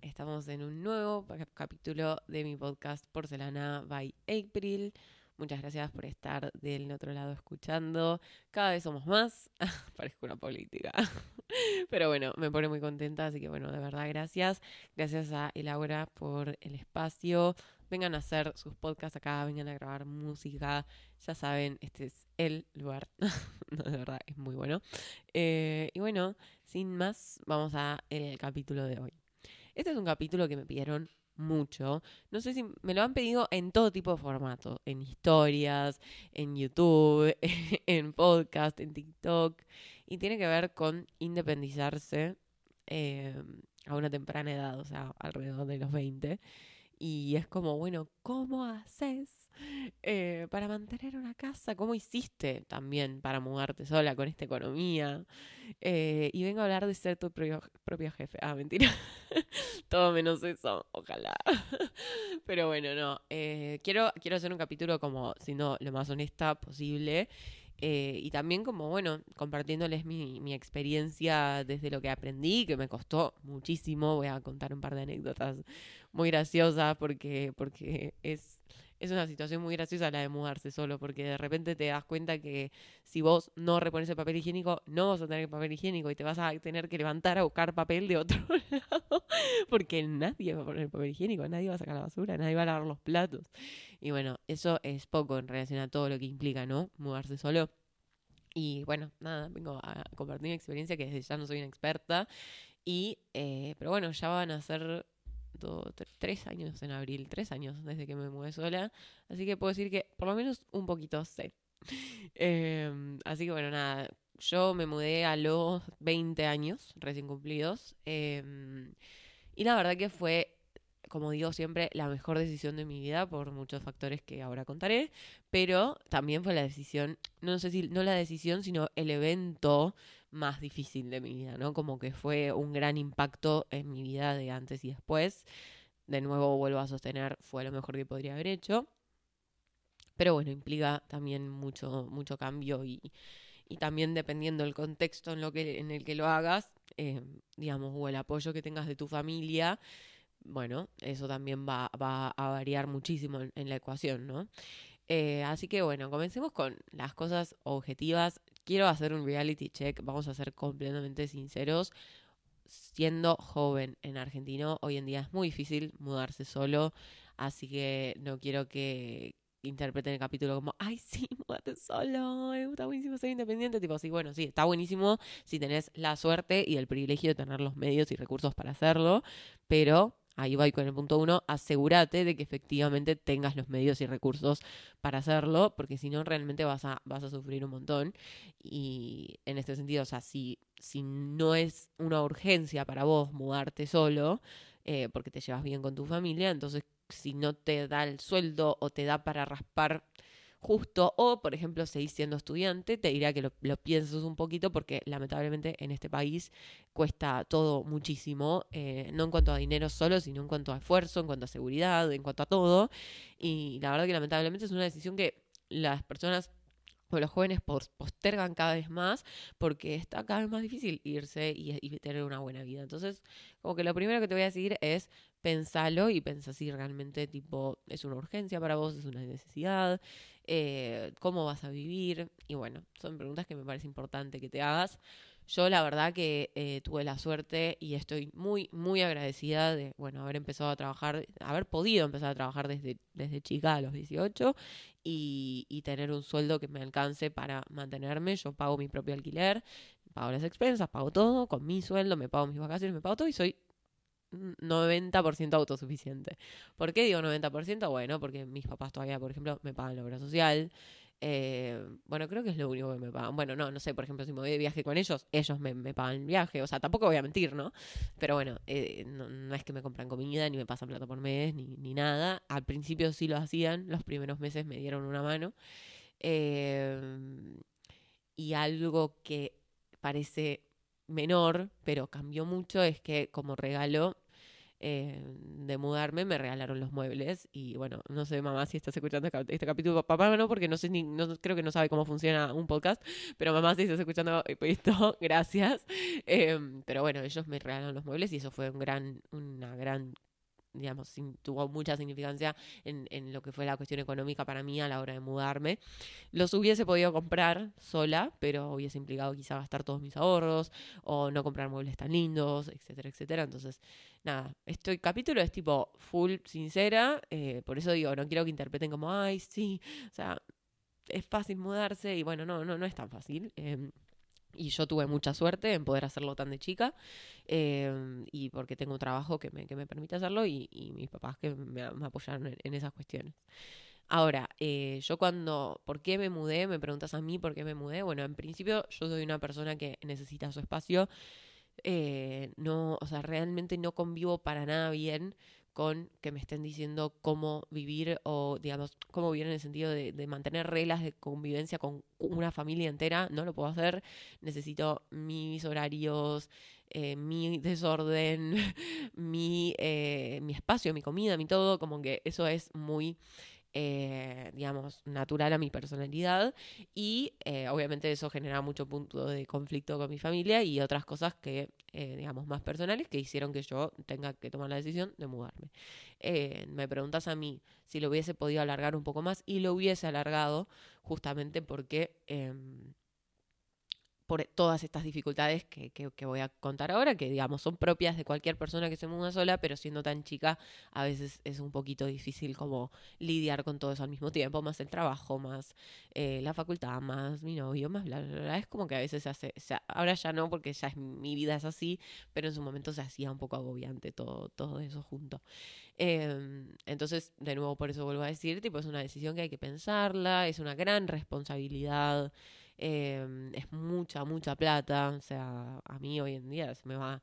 Estamos en un nuevo capítulo de mi podcast Porcelana by April. Muchas gracias por estar del otro lado escuchando. Cada vez somos más. Parezco una política. Pero bueno, me pone muy contenta, así que bueno, de verdad gracias. Gracias a Elaura por el espacio. Vengan a hacer sus podcasts acá, vengan a grabar música. Ya saben, este es el lugar. de verdad, es muy bueno. Eh, y bueno, sin más, vamos a el capítulo de hoy. Este es un capítulo que me pidieron mucho. No sé si me lo han pedido en todo tipo de formato, en historias, en YouTube, en podcast, en TikTok, y tiene que ver con independizarse eh, a una temprana edad, o sea, alrededor de los 20. Y es como, bueno, ¿cómo haces eh, para mantener una casa. ¿Cómo hiciste también para mudarte sola con esta economía? Eh, y vengo a hablar de ser tu propio, jefe. Ah, mentira. Todo menos eso, ojalá. Pero bueno, no. Eh, quiero, quiero hacer un capítulo como, siendo lo más honesta posible. y también como, bueno, compartiéndoles mi, mi, experiencia desde lo que aprendí, que me costó muchísimo. Voy a contar un par de anécdotas muy graciosas porque, porque es es una situación muy graciosa la de mudarse solo, porque de repente te das cuenta que si vos no repones el papel higiénico, no vas a tener papel higiénico y te vas a tener que levantar a buscar papel de otro lado, porque nadie va a poner papel higiénico, nadie va a sacar la basura, nadie va a lavar los platos. Y bueno, eso es poco en relación a todo lo que implica, ¿no? Mudarse solo. Y bueno, nada, vengo a compartir mi experiencia, que desde ya no soy una experta. Y, eh, pero bueno, ya van a ser tres años en abril, tres años desde que me mudé sola. Así que puedo decir que por lo menos un poquito sé. Em, así que bueno, nada, yo me mudé a los 20 años recién cumplidos. Em, y la verdad que fue, como digo siempre, la mejor decisión de mi vida por muchos factores que ahora contaré. Pero también fue la decisión, no sé si, no la decisión, sino el evento más difícil de mi vida, ¿no? Como que fue un gran impacto en mi vida de antes y después. De nuevo vuelvo a sostener, fue lo mejor que podría haber hecho. Pero bueno, implica también mucho, mucho cambio y, y también dependiendo del contexto en, lo que, en el que lo hagas, eh, digamos, o el apoyo que tengas de tu familia, bueno, eso también va, va a variar muchísimo en, la ecuación, ¿no? Eh, así que bueno, comencemos con las cosas objetivas quiero hacer un reality check, vamos a ser completamente sinceros. Siendo joven en Argentina, hoy en día es muy difícil mudarse solo, así que no quiero que interpreten el capítulo como, ay, sí, mudate solo, está buenísimo ser independiente. Tipo, sí, bueno, sí, está buenísimo si tenés la suerte y el privilegio de tener los medios y recursos para hacerlo, pero ahí voy con el punto uno, asegúrate de que efectivamente tengas los medios y recursos para hacerlo, porque si no, realmente vas a, vas a sufrir un montón. Y en este sentido, o sea, si, si no es una urgencia para vos mudarte solo, eh, porque te llevas bien con tu familia, entonces si no te da el sueldo o te da para raspar justo o, por ejemplo, seguís siendo estudiante, te diría que lo, lo pienses un poquito porque lamentablemente en este país cuesta todo muchísimo, eh, no en cuanto a dinero solo, sino en cuanto a esfuerzo, en cuanto a seguridad, en cuanto a todo. Y la verdad que lamentablemente es una decisión que las personas o los jóvenes postergan cada vez más porque está cada vez más difícil irse y, y, tener una buena vida. Entonces, como que lo primero que te voy a decir es pensalo y pensa si realmente tipo es una urgencia para vos, es una necesidad, eh, cómo vas a vivir. Y bueno, son preguntas que me parece importante que te hagas. Yo la verdad que eh, tuve la suerte y estoy muy, muy agradecida de, bueno, haber empezado a trabajar, haber podido empezar a trabajar desde, desde chica a los 18 y, y tener un sueldo que me alcance para mantenerme. Yo pago mi propio alquiler, pago las expensas, pago todo, con mi sueldo me pago mis vacaciones, me pago todo y soy 90% autosuficiente. ¿Por qué digo 90%? Bueno, porque mis papás todavía, por ejemplo, me pagan la obra social. Eh, bueno, creo que es lo único que me pagan. Bueno, no, no sé, por ejemplo, si me voy de viaje con ellos, ellos me, pagan el viaje. O sea, tampoco voy a mentir, ¿no? Pero bueno, eh, no, es que me compran comida, ni me pasan plata por mes, ni, ni, nada. Al principio sí lo hacían, los primeros meses me dieron una mano. Eh, y algo que parece menor, pero cambió mucho, es que como regalo eh, de mudarme, me regalaron los muebles. Y bueno, no sé, mamá, si estás escuchando este, este capítulo. Papá no, porque no sé ni, no, creo que no sabe cómo funciona un podcast. Pero mamá, si estás escuchando esto, gracias. Em, pero bueno, ellos me regalaron los muebles y eso fue un gran, una gran digamos, tuvo mucha significancia en, en, lo que fue la cuestión económica para mí a la hora de mudarme. Los hubiese podido comprar sola, pero hubiese implicado quizá gastar todos mis ahorros o no comprar muebles tan lindos, etcétera, etcétera. Entonces, nada, este capítulo es tipo full sincera, eh, por eso digo, no quiero que interpreten como, ay, sí, o sea, es fácil mudarse y bueno, no, no, no es tan fácil. Eh, y yo tuve mucha suerte en poder hacerlo tan de chica. Em, y porque tengo un trabajo que me, que me permite hacerlo y, y mis papás que me, apoyaron en, esas cuestiones. Ahora, eh, yo cuando, ¿por qué me mudé? Me preguntas a mí por qué me mudé. Bueno, en principio yo soy una persona que necesita su espacio. Eh, no, o sea, realmente no convivo para nada bien con que me estén diciendo cómo vivir o, digamos, cómo vivir en el sentido de, mantener reglas de convivencia con una familia entera. No lo puedo hacer. Necesito mis horarios, eh, mi desorden, mi, eh, mi espacio, mi comida, mi todo. Como que eso es muy eh, digamos, natural a mi personalidad y obviamente eso genera mucho punto de conflicto con mi familia y otras cosas que, eh, digamos, más personales que hicieron que yo tenga que tomar la decisión de mudarme. me preguntas a mí si lo hubiese podido alargar un poco más y lo hubiese alargado justamente porque em, por todas estas dificultades que, que, voy a contar ahora, que digamos son propias de cualquier persona que se muda sola, pero siendo tan chica a veces es un poquito difícil como lidiar con todo eso al mismo tiempo, más el trabajo, más eh, la facultad, más mi novio, más bla, bla. Es como que a veces se hace, ahora ya no porque ya es, mi vida es así, pero en su momento se hacía un poco agobiante todo, todo eso junto. Em, entonces, de nuevo, por eso vuelvo a decir, tipo, es una decisión que hay que pensarla, es una gran responsabilidad. Em, es mucha, mucha plata. O sea, a mí hoy en día se me va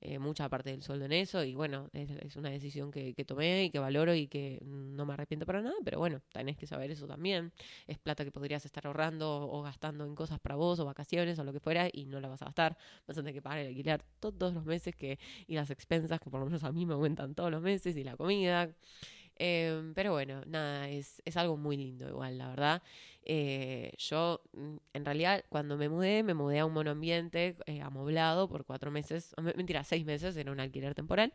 eh, mucha parte del sueldo en eso. Y bueno, es, una decisión que, que, tomé y que valoro y que no me arrepiento para nada. Pero bueno, tenés que saber eso también. Es plata que podrías estar ahorrando o gastando en cosas para vos o vacaciones o lo que fuera y no la vas a gastar. Vas a tener que pagar el alquiler todos los meses que, y las expensas que por lo menos a mí me aumentan todos los meses y la comida. Em, pero bueno, nada, es, es algo muy lindo igual, la verdad. Eh, yo, mm, en realidad, cuando me mudé, me mudé a un monoambiente eh, amoblado por cuatro meses, mentira, seis meses, era un alquiler temporal.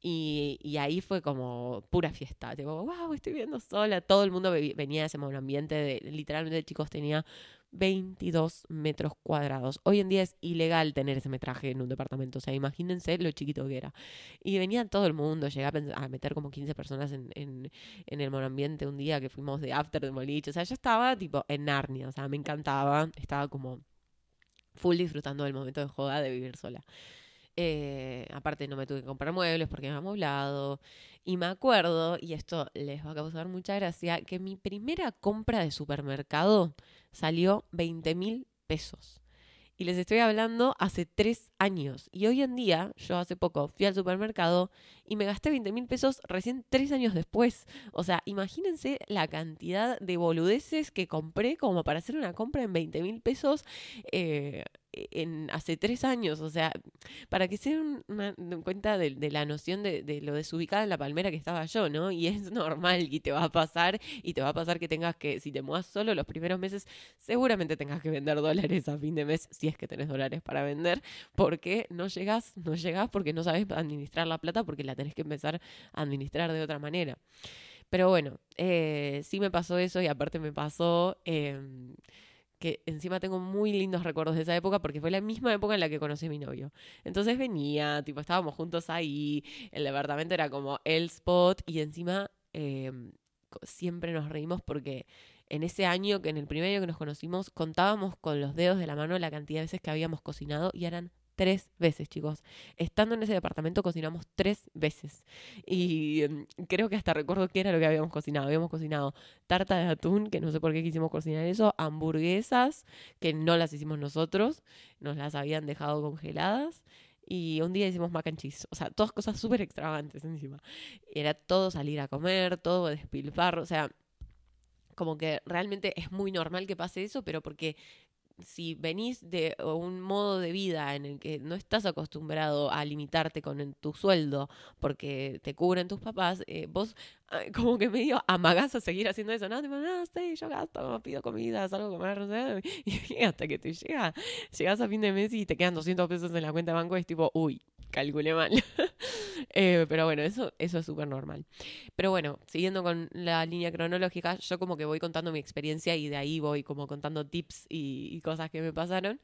Y, y, ahí fue como pura fiesta. Tipo, wow, estoy viendo sola. Todo el mundo venía de ese monoambiente. De, literalmente, chicos, tenía 22 metros cuadrados. Hoy en día es ilegal tener ese metraje en un departamento. O sea, imagínense lo chiquito que era. Y venía todo el mundo. Llegué a, meter como 15 personas en, en, en, el monoambiente un día que fuimos de after de moliche. O sea, yo estaba tipo en Narnia. O sea, me encantaba. Estaba como full disfrutando del momento de joda de vivir sola. Eh, aparte no me tuve que comprar muebles porque me había amoblado. Y me acuerdo, y esto les va a causar mucha gracia, que mi primera compra de supermercado salió 20 mil pesos. Y les estoy hablando hace tres años. Y hoy en día, yo hace poco fui al supermercado y me gasté 20 mil pesos recién tres años después. O sea, imagínense la cantidad de boludeces que compré como para hacer una compra en 20 mil pesos. Eh, en hace tres años, o sea, para que se den cuenta de, la noción de, lo desubicada en la palmera que estaba yo, ¿no? Y es normal y te va a pasar, y te va a pasar que tengas que, si te mudas solo los primeros meses, seguramente tengas que vender dólares a fin de mes, si es que tenés dólares para vender, porque no llegas, no llegas porque no sabes administrar la plata, porque la tenés que empezar a administrar de otra manera. Pero bueno, eh, sí me pasó eso y aparte me pasó... Em, que encima tengo muy lindos recuerdos de esa época porque fue la misma época en la que conocí a mi novio. Entonces venía, tipo, estábamos juntos ahí, el departamento era como el spot y encima em, siempre nos reímos porque en ese año, que en el primer año que nos conocimos, contábamos con los dedos de la mano la cantidad de veces que habíamos cocinado y eran tres veces, chicos. Estando en ese departamento cocinamos tres veces. Y em, creo que hasta recuerdo que era lo que habíamos cocinado. Habíamos cocinado tarta de atún, que no sé por qué quisimos cocinar eso, hamburguesas, que no las hicimos nosotros, nos las habían dejado congeladas. Y un día hicimos mac and cheese. O sea, todas cosas súper extravagantes encima. Era todo salir a comer, todo despilfarro. O sea, como que realmente es muy normal que pase eso, pero porque si venís de un modo de vida en el que no estás acostumbrado a limitarte con tu sueldo porque te cubren tus papás, eh, vos como que medio amagás a seguir haciendo eso. No, tipo, no, sí, yo gasto, pido comida, salgo a comer, no sé. Y hasta que te llega, llegas a fin de mes y te quedan 200 pesos en la cuenta de banco, es tipo, uy, calculé mal. Eh, pero bueno, eso, eso es súper normal. Pero bueno, siguiendo con la línea cronológica, yo como que voy contando mi experiencia y de ahí voy como contando tips y cosas que me pasaron.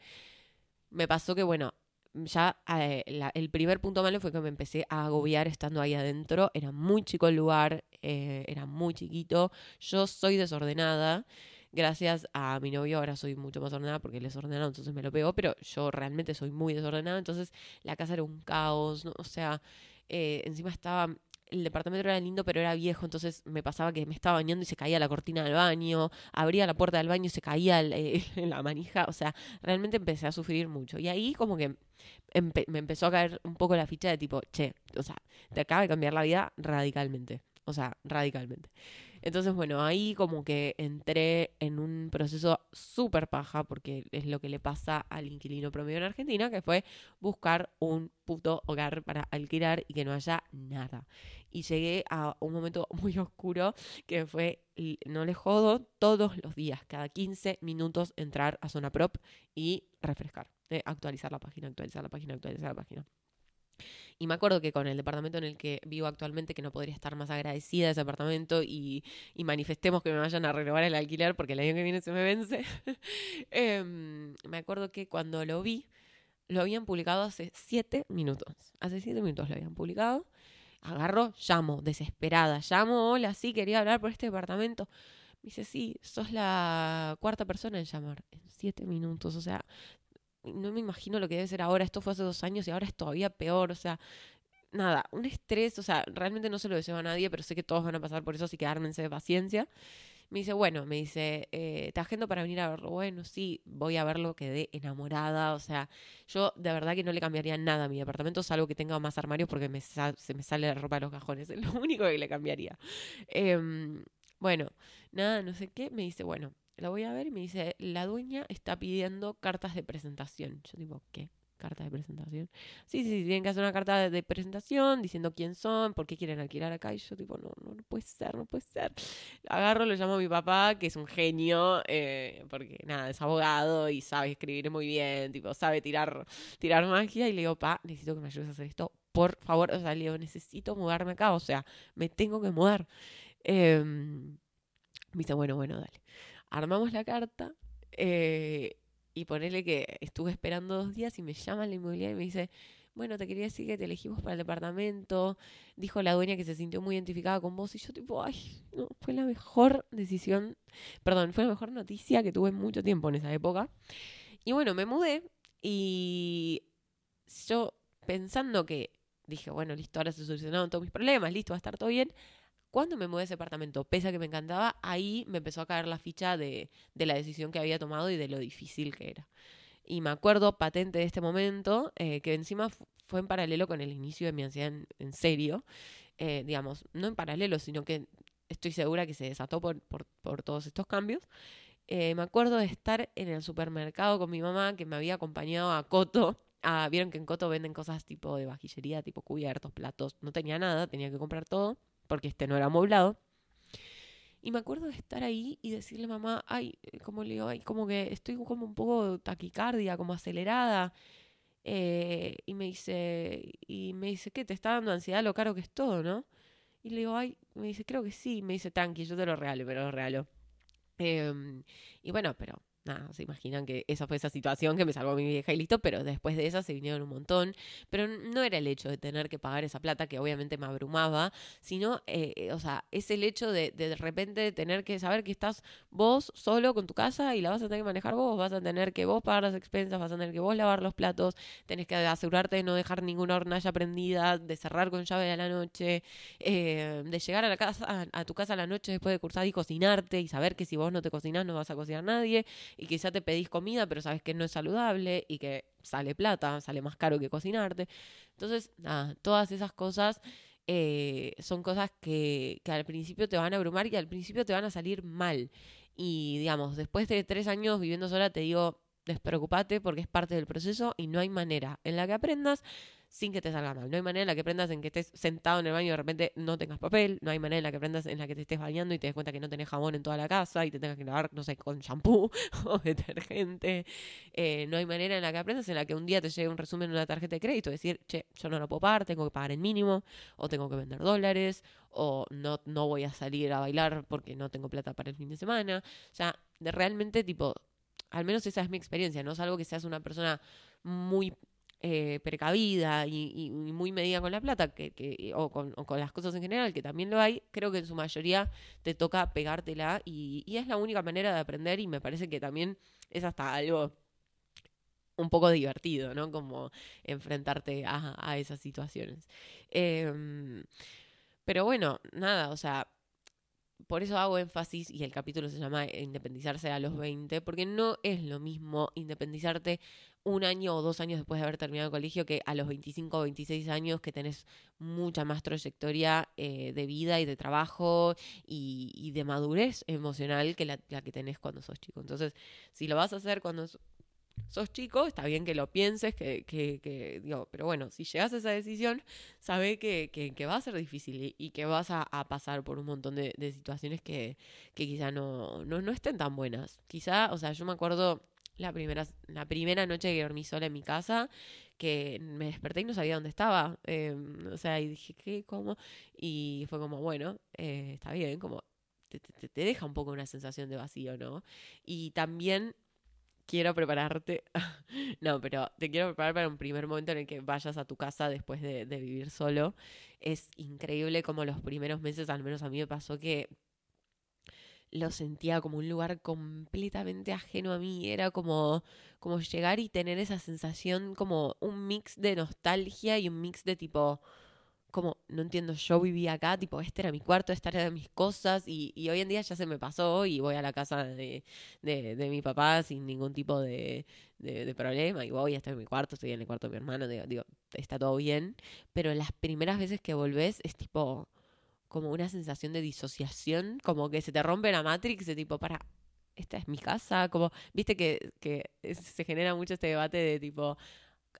Me pasó que, bueno, ya eh, el primer punto malo fue que me empecé a agobiar estando ahí adentro. Era muy chico el lugar, eh, era muy chiquito. Yo soy desordenada. Gracias a mi novio ahora soy mucho más ordenada porque él es ordenado, entonces me lo pego, pero yo realmente soy muy desordenada. Entonces la casa era un caos, o sea, eh, encima estaba el departamento era lindo, pero era viejo, entonces me pasaba que me estaba bañando y se caía la cortina del baño, abría la puerta del baño y se caía eh, la manija, o sea, realmente empecé a sufrir mucho. Y ahí como que me empezó a caer un poco la ficha de tipo, che, o sea, te acaba de cambiar la vida radicalmente, o sea, radicalmente. Entonces, bueno, ahí como que entré en un proceso súper paja, porque es lo que le pasa al inquilino promedio en Argentina, que fue buscar un puto hogar para alquilar y que no haya nada. Y llegué a un momento muy oscuro que fue, no le jodo, todos los días, cada 15 minutos entrar a Zona Prop y refrescar, eh, actualizar la página, actualizar la página, actualizar la página. Y me acuerdo que con el departamento en el que vivo actualmente, que no podría estar más agradecida de ese departamento y, manifestemos que me vayan a renovar el alquiler porque el año que viene se me vence. Em, me acuerdo que cuando lo vi, lo habían publicado hace siete minutos. Hace siete minutos lo habían publicado. Agarro, llamo, desesperada. Llamo, hola, sí, quería hablar por este departamento. Me dice, sí, sos la cuarta persona en llamar. En siete minutos. O sea, no me imagino lo que debe ser ahora. Esto fue hace dos años y ahora es todavía peor. O sea, nada, un estrés. O sea, realmente no se lo deseo a nadie, pero sé que todos van a pasar por eso, así que ármense de paciencia. Me dice, bueno, me dice, eh, te agendo para venir a verlo. Bueno, sí, voy a verlo, quedé enamorada. O sea, yo de verdad que no le cambiaría nada a mi departamento, salvo que tenga más armarios porque me se me sale la ropa de los cajones. Es lo único que le cambiaría. Em, bueno, nada, no sé qué. Me dice, bueno, la voy a ver y me dice, la dueña está pidiendo cartas de presentación. Yo digo, ¿qué? ¿Carta de presentación? Sí, sí, tienen que hacer una carta de presentación diciendo quién son, por qué quieren alquilar acá. Y yo tipo, no, no, no puede ser, no puede ser. Agarro, lo llamo a mi papá, que es un genio, eh, porque nada, es abogado y sabe escribir muy bien, tipo, sabe tirar, tirar magia. Y le digo, pa, necesito que me ayudes a hacer esto, por favor. O sea, le digo, necesito mudarme acá, o sea, me tengo que mudar. Em, me dice, bueno, bueno, dale armamos la carta eh, y ponerle que estuve esperando dos días y me llama la inmobiliaria y me dice, bueno, te quería decir que te elegimos para el departamento. Dijo la dueña que se sintió muy identificada con vos y yo tipo, ay, no, fue la mejor decisión, perdón, fue la mejor noticia que tuve mucho tiempo en esa época. Y bueno, me mudé y yo pensando que dije, bueno, listo, ahora se solucionaron todos mis problemas, listo, va a estar todo bien. Cuando me mudé a ese apartamento, pese a que me encantaba, ahí me empezó a caer la ficha de, la decisión que había tomado y de lo difícil que era. Y me acuerdo patente de este momento, eh, que encima fue en paralelo con el inicio de mi ansiedad en, serio. Eh, digamos, no en paralelo, sino que estoy segura que se desató por, todos estos cambios. Eh, me acuerdo de estar en el supermercado con mi mamá, que me había acompañado a Coto. Ah, vieron que en Coto venden cosas tipo de vajillería, tipo cubiertos, platos. No tenía nada, tenía que comprar todo porque este no era amoblado. Y me acuerdo de estar ahí y decirle a mamá, ay, eh, como le digo, ay, como que estoy como un poco taquicardia, como acelerada. Eh, y me dice, y me dice, ¿qué? ¿Te está dando ansiedad lo caro que es todo, no? Y le digo, ay, me dice, creo que sí. Me dice, tranqui, yo te lo regalo, pero lo regalo. Em, y bueno, pero nada, se imaginan que esa fue esa situación que me salvó mi vieja y listo, pero después de esa se vinieron un montón. Pero no era el hecho de tener que pagar esa plata que obviamente me abrumaba, sino, eh, o sea, es el hecho de, de repente tener que saber que estás vos solo con tu casa y la vas a tener que manejar vos, vas a tener que vos pagar las expensas, vas a tener que vos lavar los platos, tenés que asegurarte de no dejar ninguna hornalla prendida, de cerrar con llave a la noche, eh, de llegar a la casa, a, tu casa a la noche después de cursar y cocinarte y saber que si vos no te cocinás no vas a cocinar nadie y quizá te pedís comida, pero sabes que no es saludable y que sale plata, sale más caro que cocinarte. Entonces, nada, todas esas cosas eh, son cosas que, que al principio te van a abrumar y al principio te van a salir mal. Y digamos, después de tres años viviendo sola, te digo, despreocupate porque es parte del proceso y no hay manera en la que aprendas sin que te salga mal. No hay manera en la que aprendas en que estés sentado en el baño y de repente no tengas papel. No hay manera en la que aprendas en la que te estés bañando y te des cuenta que no tenés jabón en toda la casa y te tengas que lavar, no sé, con shampoo o detergente. Eh, no hay manera en la que aprendas en la que un día te llegue un resumen de una tarjeta de crédito, decir, che, yo no lo puedo pagar, tengo que pagar el mínimo, o tengo que vender dólares, o no, no voy a salir a bailar porque no tengo plata para el fin de semana. O sea, realmente tipo, al menos esa es mi experiencia, no es algo que seas una persona muy eh, precavida y, muy medida con la plata que, o, con, las cosas en general, que también lo hay, creo que en su mayoría te toca pegártela y, es la única manera de aprender y me parece que también es hasta algo un poco divertido, ¿no? Como enfrentarte a, esas situaciones. Em, pero bueno, nada, o sea, por eso hago énfasis y el capítulo se llama Independizarse a los 20, porque no es lo mismo independizarte un año o dos años después de haber terminado el colegio que a los 25 o 26 años que tenés mucha más trayectoria eh, de vida y de trabajo y, de madurez emocional que la, que tenés cuando sos chico. Entonces, si lo vas a hacer cuando sos chico, está bien que lo pienses, que, que, digo, pero bueno, si llegas a esa decisión, sabe que, que, va a ser difícil y, que vas a, pasar por un montón de, situaciones que, que quizá no, no, no estén tan buenas. Quizá, o sea, yo me acuerdo la primera, la primera noche que dormí sola en mi casa, que me desperté y no sabía dónde estaba. Em, o sea, y dije, ¿qué? ¿Cómo? Y fue como, bueno, eh, está bien, como te, te, deja un poco una sensación de vacío, ¿no? Y también quiero prepararte, no, pero te quiero preparar para un primer momento en el que vayas a tu casa después de, de vivir solo. Es increíble como los primeros meses, al menos a mí me pasó que lo sentía como un lugar completamente ajeno a mí. Era como, como llegar y tener esa sensación, como un mix de nostalgia y un mix de tipo, como, no entiendo, yo vivía acá, tipo, este era mi cuarto, esta era de mis cosas, y, y hoy en día ya se me pasó y voy a la casa de, de, de mi papá sin ningún tipo de, de, problema, y voy, estoy en mi cuarto, estoy en el cuarto de mi hermano, digo, digo, está todo bien, pero las primeras veces que volvés es tipo como una sensación de disociación, como que se te rompe la Matrix de tipo, para, esta es mi casa, como, viste que, que se genera mucho este debate de tipo,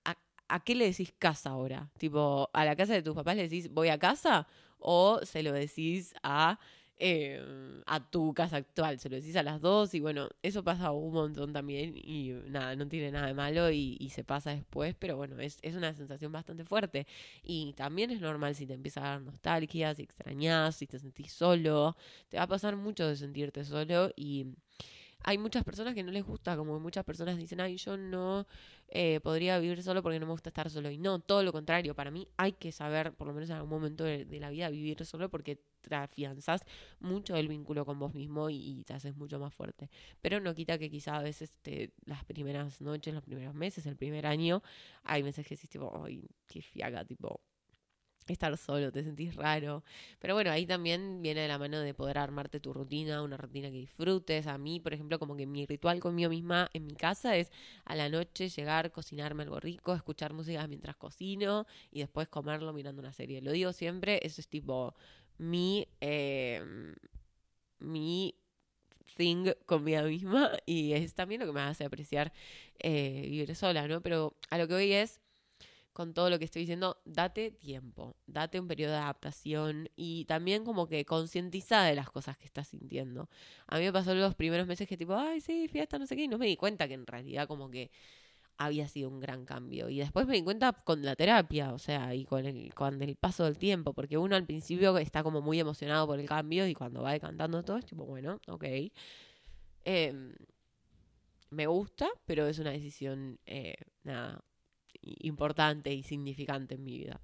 ¿a, ¿a, qué le decís casa ahora? Tipo, ¿a la casa de tus papás le decís voy a casa? ¿O se lo decís a Em, a tu casa actual, se lo decís a las dos y bueno, eso pasa un montón también y nada, no tiene nada de malo y, se pasa después, pero bueno, es, es, una sensación bastante fuerte y también es normal si te empieza a dar nostalgia, si extrañas, si te sentís solo, te va a pasar mucho de sentirte solo y hay muchas personas que no les gusta, como muchas personas dicen, ay, yo no eh, podría vivir solo porque no me gusta estar solo. Y no, todo lo contrario, para mí hay que saber, por lo menos en algún momento de, la vida, vivir solo porque te mucho el vínculo con vos mismo y, te haces mucho más fuerte. Pero no quita que quizá a veces te, las primeras noches, los primeros meses, el primer año, hay meses que decís tipo, ay, qué fiaca, tipo, estar solo, te sentís raro. Pero bueno, ahí también viene de la mano de poder armarte tu rutina, una rutina que disfrutes. A mí, por ejemplo, como que mi ritual conmigo misma en mi casa es a la noche llegar, cocinarme algo rico, escuchar música mientras cocino y después comerlo mirando una serie. Lo digo siempre, eso es tipo mi, eh, mi thing conmigo misma y es también lo que me hace apreciar eh, vivir sola, ¿no? Pero a lo que hoy es con todo lo que estoy diciendo, date tiempo, date un periodo de adaptación y también como que concientiza de las cosas que estás sintiendo. A mí me pasó los primeros meses que tipo, ay, sí, fiesta, no sé qué, y no me di cuenta que en realidad como que había sido un gran cambio. Y después me di cuenta con la terapia, o sea, y con el, con el paso del tiempo, porque uno al principio está como muy emocionado por el cambio y cuando va decantando todo es tipo, bueno, ok. Em, me gusta, pero es una decisión, eh, nada, importante y significante en mi vida.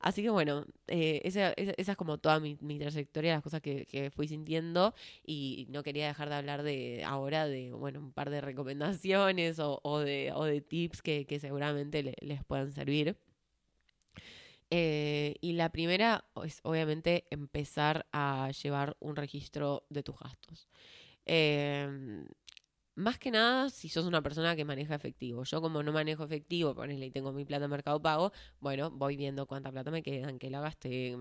Así que bueno, eh, esa, esa, es como toda mi, trayectoria, las cosas que, fui sintiendo y no quería dejar de hablar de ahora de, bueno, un par de recomendaciones o, o, de, o de, tips que, que seguramente les puedan servir. Eh, y la primera es obviamente empezar a llevar un registro de tus gastos. Eh, más que nada, si sos una persona que maneja efectivo. Yo como no manejo efectivo, ponele y tengo mi plata en Mercado Pago, bueno, voy viendo cuánta plata me queda, en qué la gasté,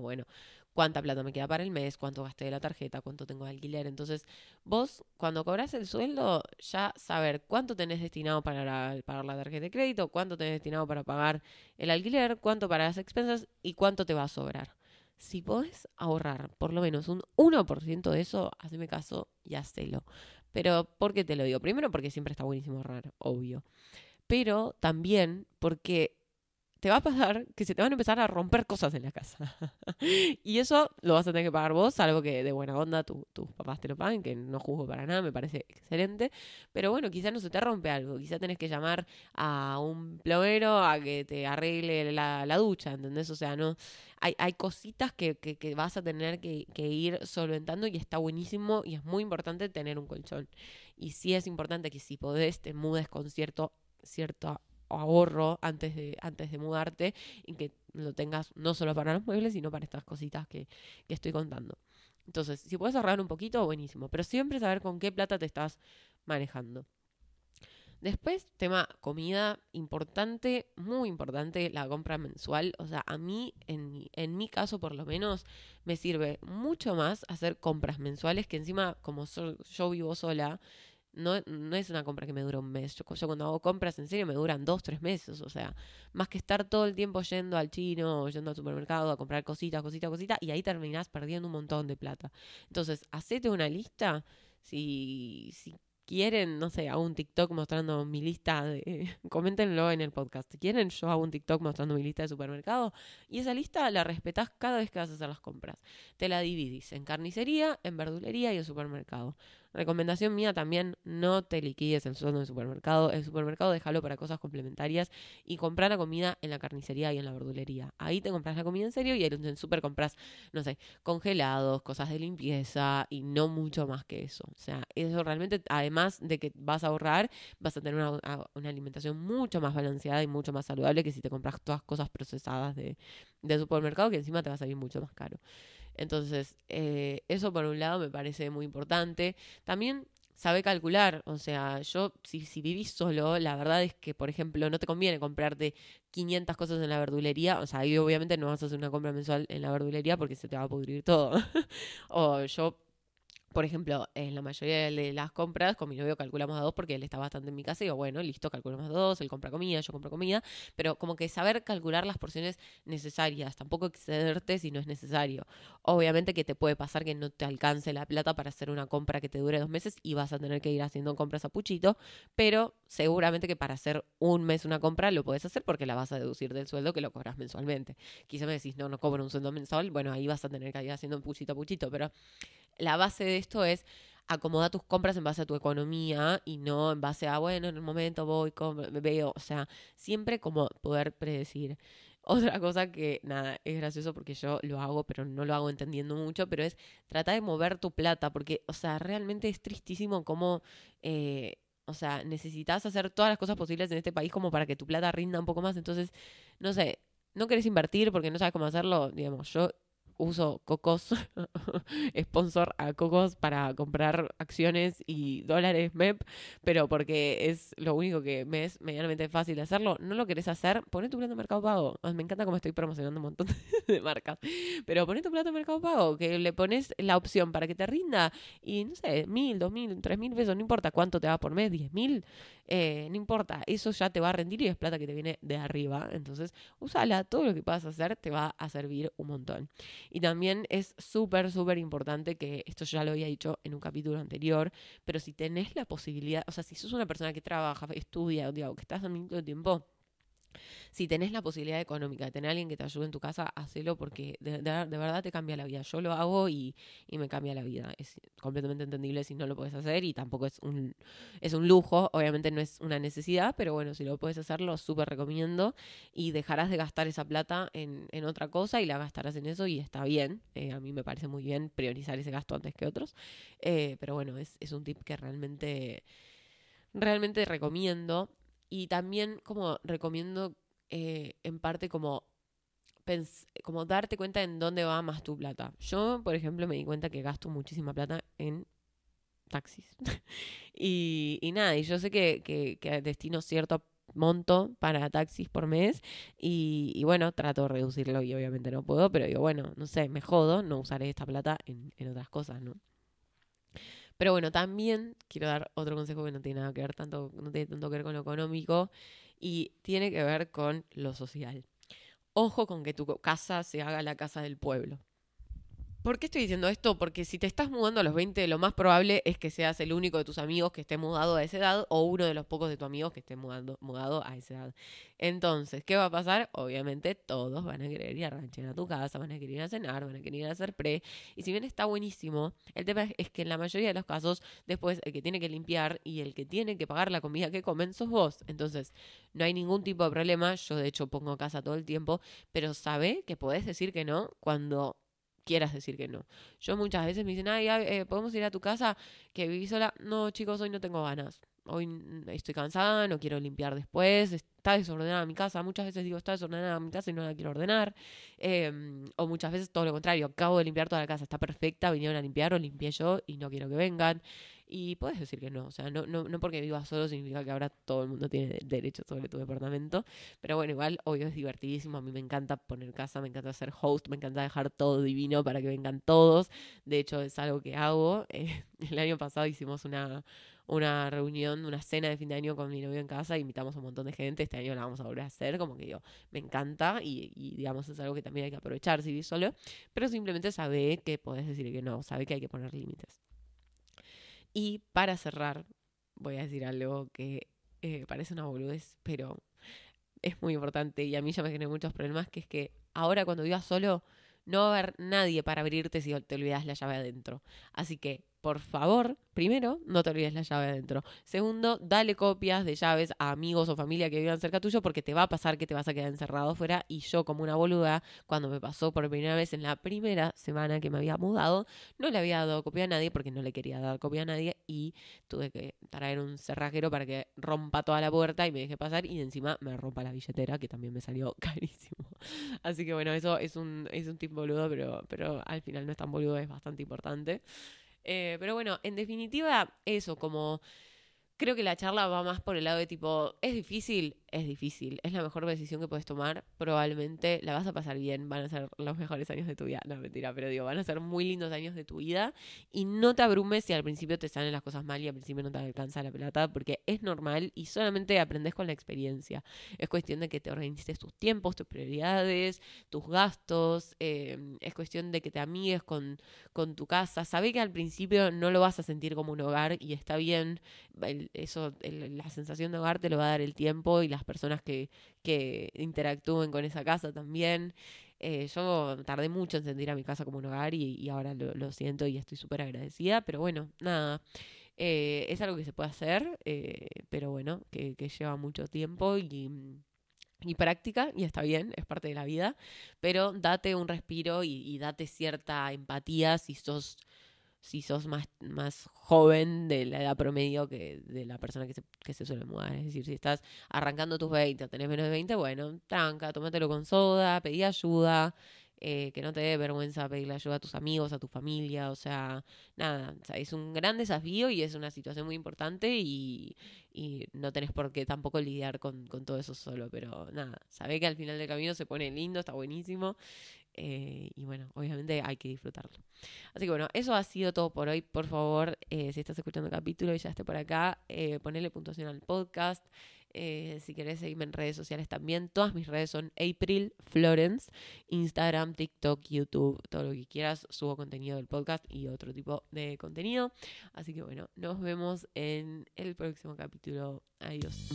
bueno, cuánta plata me queda para el mes, cuánto gasté de la tarjeta, cuánto tengo de alquiler. Entonces, vos cuando cobras el sueldo, ya saber cuánto tenés destinado para pagar la tarjeta de crédito, cuánto tenés destinado para pagar el alquiler, cuánto para las expensas y cuánto te va a sobrar. Si podés ahorrar por lo menos un 1% de eso, haceme caso y hacelo. Pero, ¿por qué te lo digo? Primero porque siempre está buenísimo ahorrar, obvio. Pero también porque te va a pasar que se te van a empezar a romper cosas en la casa. y eso lo vas a tener que pagar vos, algo que de buena onda tus papás te lo paguen, que no juzgo para nada, me parece excelente. Pero bueno, quizás no se te rompe algo, quizás tenés que llamar a un plomero a que te arregle la, ducha, ¿entendés? O sea, no hay, hay cositas que, que, vas a tener que, ir solventando y está buenísimo y es muy importante tener un colchón. Y sí es importante que si podés te mudes con cierto cierto ahorro antes de, antes de mudarte y que lo tengas no solo para los muebles, sino para estas cositas que, que estoy contando. Entonces, si puedes ahorrar un poquito, buenísimo, pero siempre saber con qué plata te estás manejando. Después, tema comida, importante, muy importante, la compra mensual. O sea, a mí, en en mi caso por lo menos, me sirve mucho más hacer compras mensuales que encima, como yo vivo sola, no, no es una compra que me dura un mes. Yo, cuando hago compras en serio me duran dos, tres meses. O sea, más que estar todo el tiempo yendo al chino o yendo al supermercado a comprar cositas, cositas, cositas, y ahí terminás perdiendo un montón de plata. Entonces, hacete una lista. Si, si quieren, no sé, hago un TikTok mostrando mi lista de... coméntenlo en el podcast. ¿Quieren? Yo hago un TikTok mostrando mi lista de supermercado. Y esa lista la respetás cada vez que vas a hacer las compras. Te la dividís en carnicería, en verdulería y en supermercado. Recomendación mía también, no te liquides el sueldo en el supermercado. El supermercado déjalo para cosas complementarias y comprar la comida en la carnicería y en la verdulería. Ahí te compras la comida en serio y en el super compras, no sé, congelados, cosas de limpieza y no mucho más que eso. O sea, eso realmente, además de que vas a ahorrar, vas a tener una, una alimentación mucho más balanceada y mucho más saludable que si te compras todas cosas procesadas de, de supermercado que encima te va a salir mucho más caro. Entonces, eh, eso por un lado me parece muy importante. También sabe calcular, o sea, yo si, si vivís solo, la verdad es que, por ejemplo, no te conviene comprarte 500 cosas en la verdulería, o sea, ahí obviamente no vas a hacer una compra mensual en la verdulería porque se te va a pudrir todo. o yo por ejemplo, en la mayoría de las compras, con mi novio calculamos a dos porque él está bastante en mi casa y digo, bueno, listo, calculamos a dos, él compra comida, yo compro comida, pero como que saber calcular las porciones necesarias, tampoco excederte si no es necesario. Obviamente que te puede pasar que no te alcance la plata para hacer una compra que te dure dos meses y vas a tener que ir haciendo compras a puchito, pero seguramente que para hacer un mes una compra lo puedes hacer porque la vas a deducir del sueldo que lo cobras mensualmente. Quizá me decís, no, no cobro un sueldo mensual, bueno, ahí vas a tener que ir haciendo puchito a puchito, pero la base de es acomoda tus compras en base a tu economía y no en base a, bueno, en el momento voy, me veo, o sea, siempre como poder predecir. Otra cosa que, nada, es gracioso porque yo lo hago, pero no lo hago entendiendo mucho, pero es tratar de mover tu plata, porque, o sea, realmente es tristísimo cómo, eh, o sea, necesitas hacer todas las cosas posibles en este país como para que tu plata rinda un poco más, entonces, no sé, no querés invertir porque no sabes cómo hacerlo, digamos, yo uso Cocos, sponsor a Cocos para comprar acciones y dólares MEP, pero porque es lo único que me es medianamente fácil hacerlo. ¿No lo querés hacer? Poné tu plato de Mercado Pago. Me encanta cómo estoy promocionando un montón de marcas. Pero poné tu plato de Mercado Pago, que le pones la opción para que te rinda y, no sé, mil, dos mil, tres mil pesos, no importa cuánto te va por mes, diez mil, eh, no importa, eso ya te va a rendir y es plata que te viene de arriba. Entonces, usala, todo lo que puedas hacer te va a servir un montón. Y también es súper, súper importante que esto ya lo había dicho en un capítulo anterior, pero si tenés la posibilidad, o sea, si sos una persona que trabaja, estudia, digo, que estás al mismo tiempo si tenés la posibilidad económica de tener a alguien que te ayude en tu casa, hacelo porque de, verdad te cambia la vida. Yo lo hago y, me cambia la vida. Es completamente entendible si no lo puedes hacer y tampoco es un, es un lujo, obviamente no es una necesidad, pero bueno, si lo puedes hacer, lo súper recomiendo y dejarás de gastar esa plata en, otra cosa y la gastarás en eso y está bien. Eh, a mí me parece muy bien priorizar ese gasto antes que otros, eh, pero bueno, es, es un tip que realmente realmente recomiendo y también como recomiendo eh, en parte como, como darte cuenta en dónde va más tu plata. Yo, por ejemplo, me di cuenta que gasto muchísima plata en taxis. y, y, nada, y yo sé que, que, que destino cierto monto para taxis por mes y, y, bueno, trato de reducirlo y obviamente no puedo, pero digo, bueno, no sé, me jodo, no usaré esta plata en, en otras cosas, ¿no? Pero bueno, también quiero dar otro consejo que no tiene nada que ver tanto, no tiene tanto que ver con lo económico y tiene que ver con lo social. Ojo con que tu casa se haga la casa del pueblo. ¿Por qué estoy diciendo esto? Porque si te estás mudando a los 20, lo más probable es que seas el único de tus amigos que esté mudado a esa edad o uno de los pocos de tus amigos que esté mudando, mudado a esa edad. Entonces, ¿qué va a pasar? Obviamente todos van a querer ir a ranchear a tu casa, van a querer ir a cenar, van a querer ir a hacer pre. Y si bien está buenísimo, el tema es que en la mayoría de los casos, después el que tiene que limpiar y el que tiene que pagar la comida que comen sos vos. Entonces, no hay ningún tipo de problema. Yo de hecho pongo casa todo el tiempo, pero sabe que podés decir que no cuando quieras decir que no. Yo muchas veces me dicen, ay, eh, podemos ir a tu casa que vivís sola. No, chicos, hoy no tengo ganas. Hoy estoy cansada, no quiero limpiar después, está desordenada mi casa. Muchas veces digo, está desordenada mi casa y no la quiero ordenar. Em, o muchas veces todo lo contrario, acabo de limpiar toda la casa, está perfecta, vinieron a limpiar o limpié yo y no quiero que vengan. Y puedes decir que no, o sea, no, no, no porque vivas solo significa que ahora todo el mundo tiene derecho sobre tu departamento. Pero bueno, igual, obvio, es divertidísimo. A mí me encanta poner casa, me encanta ser host, me encanta dejar todo divino para que vengan todos. De hecho, es algo que hago. Eh, el año pasado hicimos una, una reunión, una cena de fin de año con mi novio en casa, invitamos a un montón de gente, este año la vamos a volver a hacer, como que digo, me encanta y, y digamos es algo que también hay que aprovechar si vivís solo, pero simplemente sabe que podés decir que no, sabe que hay que poner límites. Y para cerrar, voy a decir algo que eh, parece una boludez, pero es muy importante y a mí ya me genera muchos problemas, que es que ahora cuando vivas solo no va a haber nadie para abrirte si te olvidas la llave adentro. Así que por favor, primero, no te olvides la llave adentro. Segundo, dale copias de llaves a amigos o familia que vivan cerca tuyo porque te va a pasar que te vas a quedar encerrado fuera. Y yo, como una boluda, cuando me pasó por primera vez en la primera semana que me había mudado, no le había dado copia a nadie porque no le quería dar copia a nadie y tuve que traer un cerrajero para que rompa toda la puerta y me deje pasar y encima me rompa la billetera que también me salió carísimo. Así que bueno, eso es un, es un tip boludo, pero, pero al final no es tan boludo, es bastante importante. Eh, pero bueno, en definitiva, eso, como creo que la charla va más por el lado de tipo, es difícil, es difícil, es la mejor decisión que puedes tomar, probablemente la vas a pasar bien, van a ser los mejores años de tu vida, no mentira, pero digo, van a ser muy lindos años de tu vida y no te abrumes si al principio te salen las cosas mal y al principio no te alcanza la pelota, porque es normal y solamente aprendes con la experiencia. Es cuestión de que te organices tus tiempos, tus prioridades, tus gastos, em, es cuestión de que te amigues con, con tu casa. Sabe que al principio no lo vas a sentir como un hogar y está bien, eso, la sensación de hogar te lo va a dar el tiempo y la personas que, que interactúen con esa casa también. Eh, yo tardé mucho en sentir a mi casa como un hogar y, ahora lo, siento y estoy súper agradecida, pero bueno, nada. Eh, es algo que se puede hacer, eh, pero bueno, que, lleva mucho tiempo y, y práctica, y está bien, es parte de la vida, pero date un respiro y, y date cierta empatía si sos si sos más, más joven de la edad promedio que de la persona que se, que se suele mudar. Es decir, si estás arrancando tus 20 o tenés menos de 20, bueno, tranca, tómatelo con soda, pedí ayuda, eh, que no te dé vergüenza pedirle ayuda a tus amigos, a tu familia, o sea, nada, es un gran desafío y es una situación muy importante y, y no tenés por qué tampoco lidiar con, con, todo eso solo, pero nada, sabé que al final del camino se pone lindo, está buenísimo eh, y bueno, obviamente hay que disfrutarlo. Así que bueno, eso ha sido todo por hoy. Por favor, eh, si estás escuchando el capítulo y ya esté por acá, eh, ponele puntuación al podcast. Eh, si querés seguirme en redes sociales también, todas mis redes son April Florence, Instagram, TikTok, YouTube, todo lo que quieras. Subo contenido del podcast y otro tipo de contenido. Así que bueno, nos vemos en el próximo capítulo. Adiós.